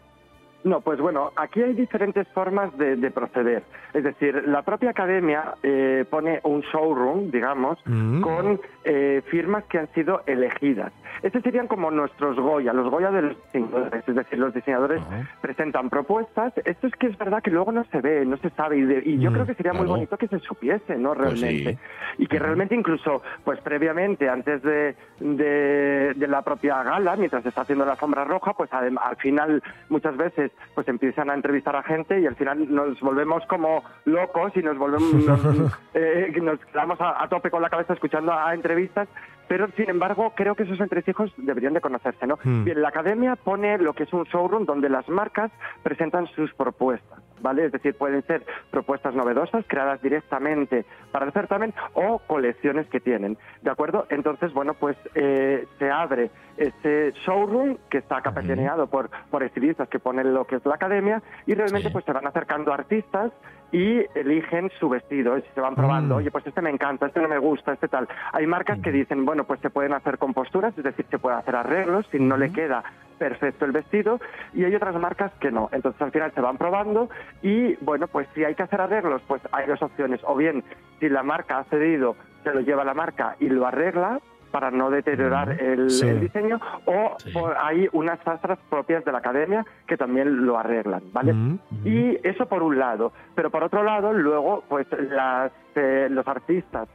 No, pues bueno, aquí hay diferentes formas de, de proceder. Es decir, la propia academia eh, pone un showroom, digamos, Mm. con eh, firmas que han sido elegidas. Estos serían como nuestros Goya, los Goya de los diseñadores. Es decir, los diseñadores presentan propuestas. Esto es que es verdad que luego no se ve, no se sabe. Y, de- y yo Mm, creo que sería muy bonito que se supiese, ¿no? Pues Realmente. sí. Y que realmente incluso, pues previamente, antes de, de, de la propia gala, mientras se está haciendo la alfombra roja, pues adem- al final muchas veces pues empiezan a entrevistar a gente y al final nos volvemos como locos y nos volvemos nos, eh, nos quedamos a, a tope con la cabeza escuchando a, a entrevistas pero sin embargo creo que esos entresijos deberían de conocerse no Hmm. bien la academia pone lo que es un showroom donde las marcas presentan sus propuestas vale es decir pueden ser propuestas novedosas creadas directamente para el certamen o colecciones que tienen de acuerdo entonces bueno pues eh, se abre ese showroom que está capitaneado por, por estilistas que ponen lo que es la academia y realmente Sí. pues se van acercando artistas y eligen su vestido y se van probando, Mm. oye, pues este me encanta, este no me gusta, este tal. Hay marcas que dicen, bueno, pues se pueden hacer con posturas, es decir, se puede hacer arreglos si no le queda perfecto el vestido y hay otras marcas que no. Entonces al final se van probando y bueno, pues si hay que hacer arreglos, pues hay dos opciones. O bien, si la marca ha cedido, se lo lleva la marca y lo arregla para no deteriorar el, Sí. el diseño o por- hay unas sastras propias de la academia que también lo arreglan, ¿vale? Mm. Y eso por un lado, pero por otro lado, luego, pues las, eh, los artistas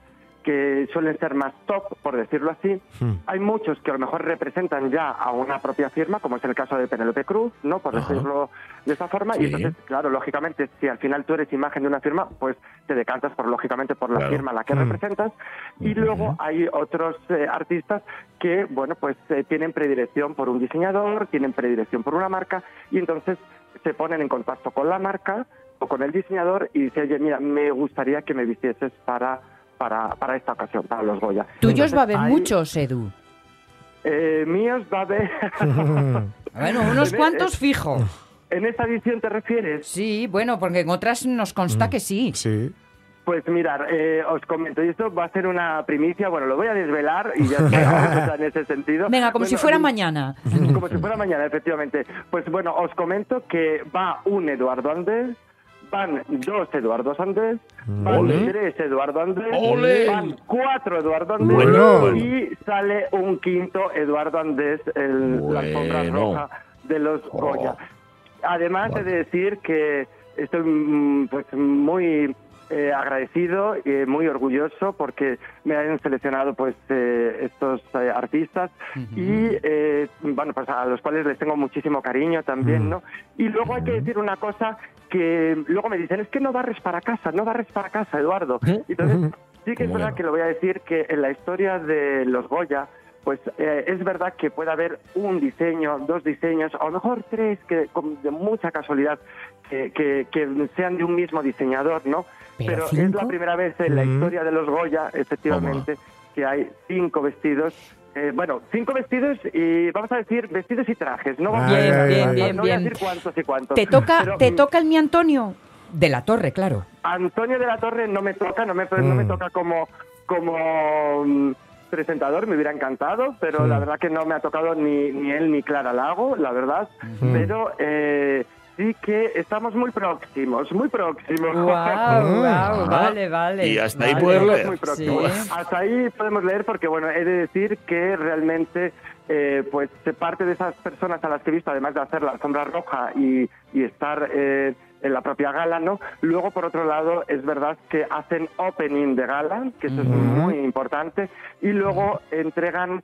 que suelen ser más top, por decirlo así, Mm. hay muchos que a lo mejor representan ya a una propia firma, como es el caso de Penélope Cruz, ¿no? Por Ajá. decirlo de esa forma. Sí. Y entonces, claro, lógicamente, si al final tú eres imagen de una firma, pues te decantas por, lógicamente, por la Claro. firma a la que Mm. representas. Y luego hay otros eh, artistas que, bueno, pues eh, tienen predilección por un diseñador, tienen predilección por una marca, y entonces se ponen en contacto con la marca o con el diseñador y dicen, oye, mira, me gustaría que me vistieses para, para, para esta ocasión, para los Goya. Tuyos Entonces, va a haber hay- muchos, Edu. eh, míos va a haber... Bueno, unos En- cuantos fijo. ¿En esta edición te refieres? Sí, bueno, porque en otras nos consta que sí. Sí. Pues mirar, eh, os comento, y esto va a ser una primicia, bueno, lo voy a desvelar y ya está, en ese sentido. Venga, como Bueno, si fuera mm, mañana. Como si fuera mañana, efectivamente. Pues bueno, os comento que va un Eduardo Andrés, van dos Eduardo Andrés, van Ole. tres Eduardo Andrés, Ole. van cuatro Eduardo Andrés Bueno. y sale un quinto Eduardo Andrés, el, la alfombra Bueno. roja de los Oh. Goya. Además de decir que estoy mm, pues muy eh, agradecido y muy orgulloso porque me han seleccionado pues eh, estos eh, artistas y eh, bueno pues a los cuales les tengo muchísimo cariño también no y luego hay que decir una cosa que luego me dicen es que no barres para casa no barres para casa Eduardo entonces sí que es verdad que lo voy a decir que en la historia de los Goya pues eh, es verdad que puede haber un diseño, dos diseños, a lo mejor tres, que con- de mucha casualidad, que, que- que sean de un mismo diseñador, ¿no? ¿Pero es la primera vez en la Mm. historia de los Goya, efectivamente, que hay cinco vestidos. eh, bueno, cinco vestidos y vamos a decir vestidos y trajes, ¿no? Vamos a Bien, bien, no- bien, no voy a decir cuántos y cuántos. ¿Te toca, Pero, ¿Te mm, toca el mi Antonio? De la Torre, claro. Antonio de la Torre no me toca, no me, no me Mm. toca como, como presentador, me hubiera encantado, pero la verdad que no me ha tocado ni, ni él ni Clara Lago, la verdad. Pero eh, sí que estamos muy próximos, muy próximos. Wow, wow, vale, vale. Y hasta ahí puedes leer. Muy próximos. Sí. Hasta ahí podemos leer porque, bueno, he de decir que realmente, eh, pues, parte de esas personas a las que he visto, además de hacer la alfombra roja y, y estar eh, en la propia gala, ¿no? Luego, por otro lado, es verdad que hacen opening de gala, que eso es muy importante, y luego entregan,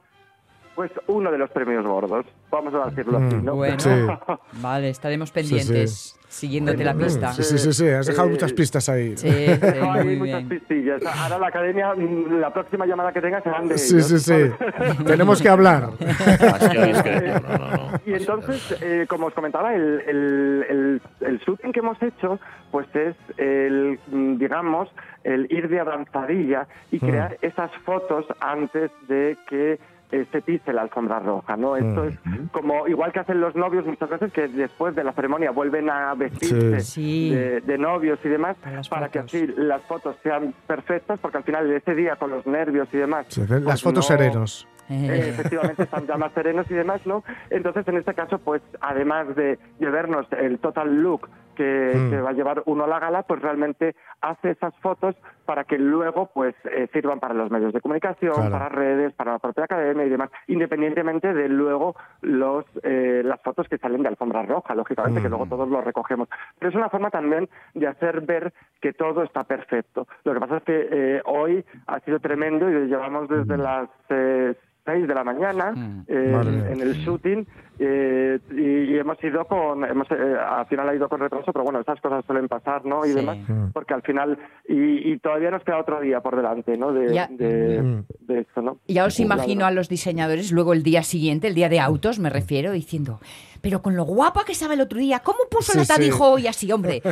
pues, uno de los premios gordos, vamos a decirlo así, ¿no? Bueno, Sí. vale, estaremos pendientes, siguiéndote la pista. Sí, sí, sí, sí, has dejado Eh, muchas pistas ahí. Sí, sí, Hay muy muchas bien. pistillas. Ahora la academia, mm, la próxima llamada que tenga serán de Sí, ellos. sí, sí. Tenemos que hablar. Demasiado discreto. No, no, no. Y entonces, eh, como os comentaba, el, el, el, el shooting que hemos hecho, pues es el, mm, digamos, el ir de avanzadilla y crear esas fotos antes de que eh, se pise la alfombra roja, ¿no? Esto es como igual que hacen los novios muchas veces que después de la ceremonia vuelven a vestirse Sí. de, de novios y demás Para las para que así las fotos sean perfectas porque al final de ese día con los nervios y demás Se ven pues las fotos no- serenos. eh, efectivamente están ya más serenos y demás, ¿no? Entonces, en este caso, pues además de, de vernos el total look que, Mm. que va a llevar uno a la gala, pues realmente hace esas fotos para que luego pues eh, sirvan para los medios de comunicación, Claro. para redes, para la propia academia y demás, independientemente de luego los eh, las fotos que salen de alfombra roja, lógicamente, que luego Mm. todos los recogemos. Pero es una forma también de hacer ver que todo está perfecto. Lo que pasa es que eh, hoy ha sido tremendo y llevamos desde las eh, 6 de la mañana Mm. eh, en el shooting eh, y, y hemos ido con, hemos, eh, al final ha ido con retraso, pero bueno, esas cosas suelen pasar, ¿no? Y Sí. demás, Mm. porque al final, y, y todavía nos queda otro día por delante, ¿no? De, Ya. de, Mm. de esto, ¿no? Ya os imagino a los diseñadores luego el día siguiente, el día de autos, me refiero, diciendo, pero con lo guapa que estaba el otro día, ¿cómo puso Sí, el sí. atavijo hoy así, hombre?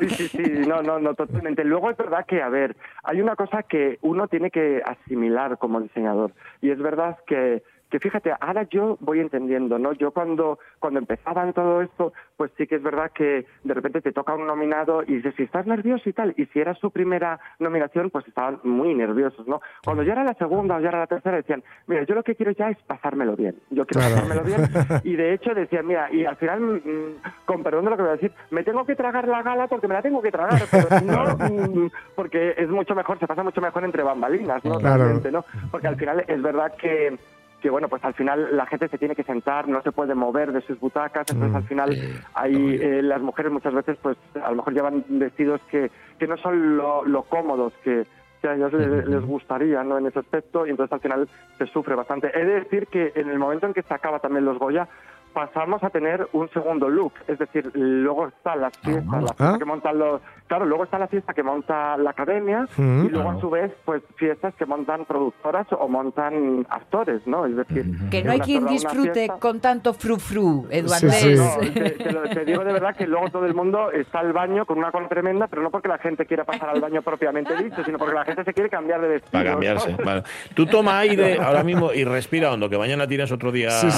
Sí, sí, sí, no, no, no, totalmente. Luego es verdad que, a ver, hay una cosa que uno tiene que asimilar como diseñador, y es verdad que, que fíjate, ahora yo voy entendiendo, ¿no? Yo cuando, cuando empezaba en todo esto, pues sí que es verdad que de repente te toca un nominado y dices, si estás nervioso y tal, y si era su primera nominación, pues estaban muy nerviosos, ¿no? Cuando ya era la segunda o ya era la tercera, decían, mira, yo lo que quiero ya es pasármelo bien, yo quiero Claro. pasármelo bien, y de hecho decían, mira, y al final, mm, con perdón de lo que voy a decir, me tengo que tragar la gala porque me la tengo que tragar, pero si no, mm, porque es mucho mejor, se pasa mucho mejor entre bambalinas, ¿no? Claro. Realmente, ¿no? Porque al final es verdad que que bueno, pues al final la gente se tiene que sentar, no se puede mover de sus butacas, entonces al final hay eh, las mujeres muchas veces pues a lo mejor llevan vestidos que, que no son lo, lo cómodos que, que a ellos les, les gustaría ¿no? en ese aspecto y entonces al final se sufre bastante. He de decir que en el momento en que se acaba también los Goya pasamos a tener un segundo look, es decir, luego está la fiesta, la fiesta Ah. que montan los, claro, luego está la fiesta que monta la academia Mm. y luego a su vez pues fiestas que montan productoras o montan actores, ¿no? Es decir, Que no hay quien disfrute con tanto frufru, Eduardo. Sí, sí. no, te, te lo- te digo de verdad que luego todo el mundo está al baño con una cola tremenda, pero no porque la gente quiera pasar al baño propiamente dicho, sino porque la gente se quiere cambiar de vestido. Para cambiarse. vale. Tú toma aire ahora mismo y respira hondo, que mañana tienes otro día Sí.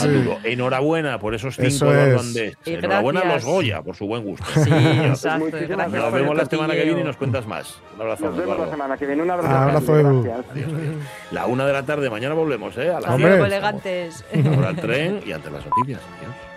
Enhorabuena por esos cinco Eso es. Y Enhorabuena a los. Goya por su buen gusto. Sí, exacto. Nos vemos la semana que viene y nos cuentas más. Un abrazo. Nos vemos la semana que viene. Un abrazo. Abrazo, grande, Edu. La una de la tarde, mañana volvemos, ¿eh? A las Hombre. elegantes. Ahora el tren y ante las noticias. Adiós.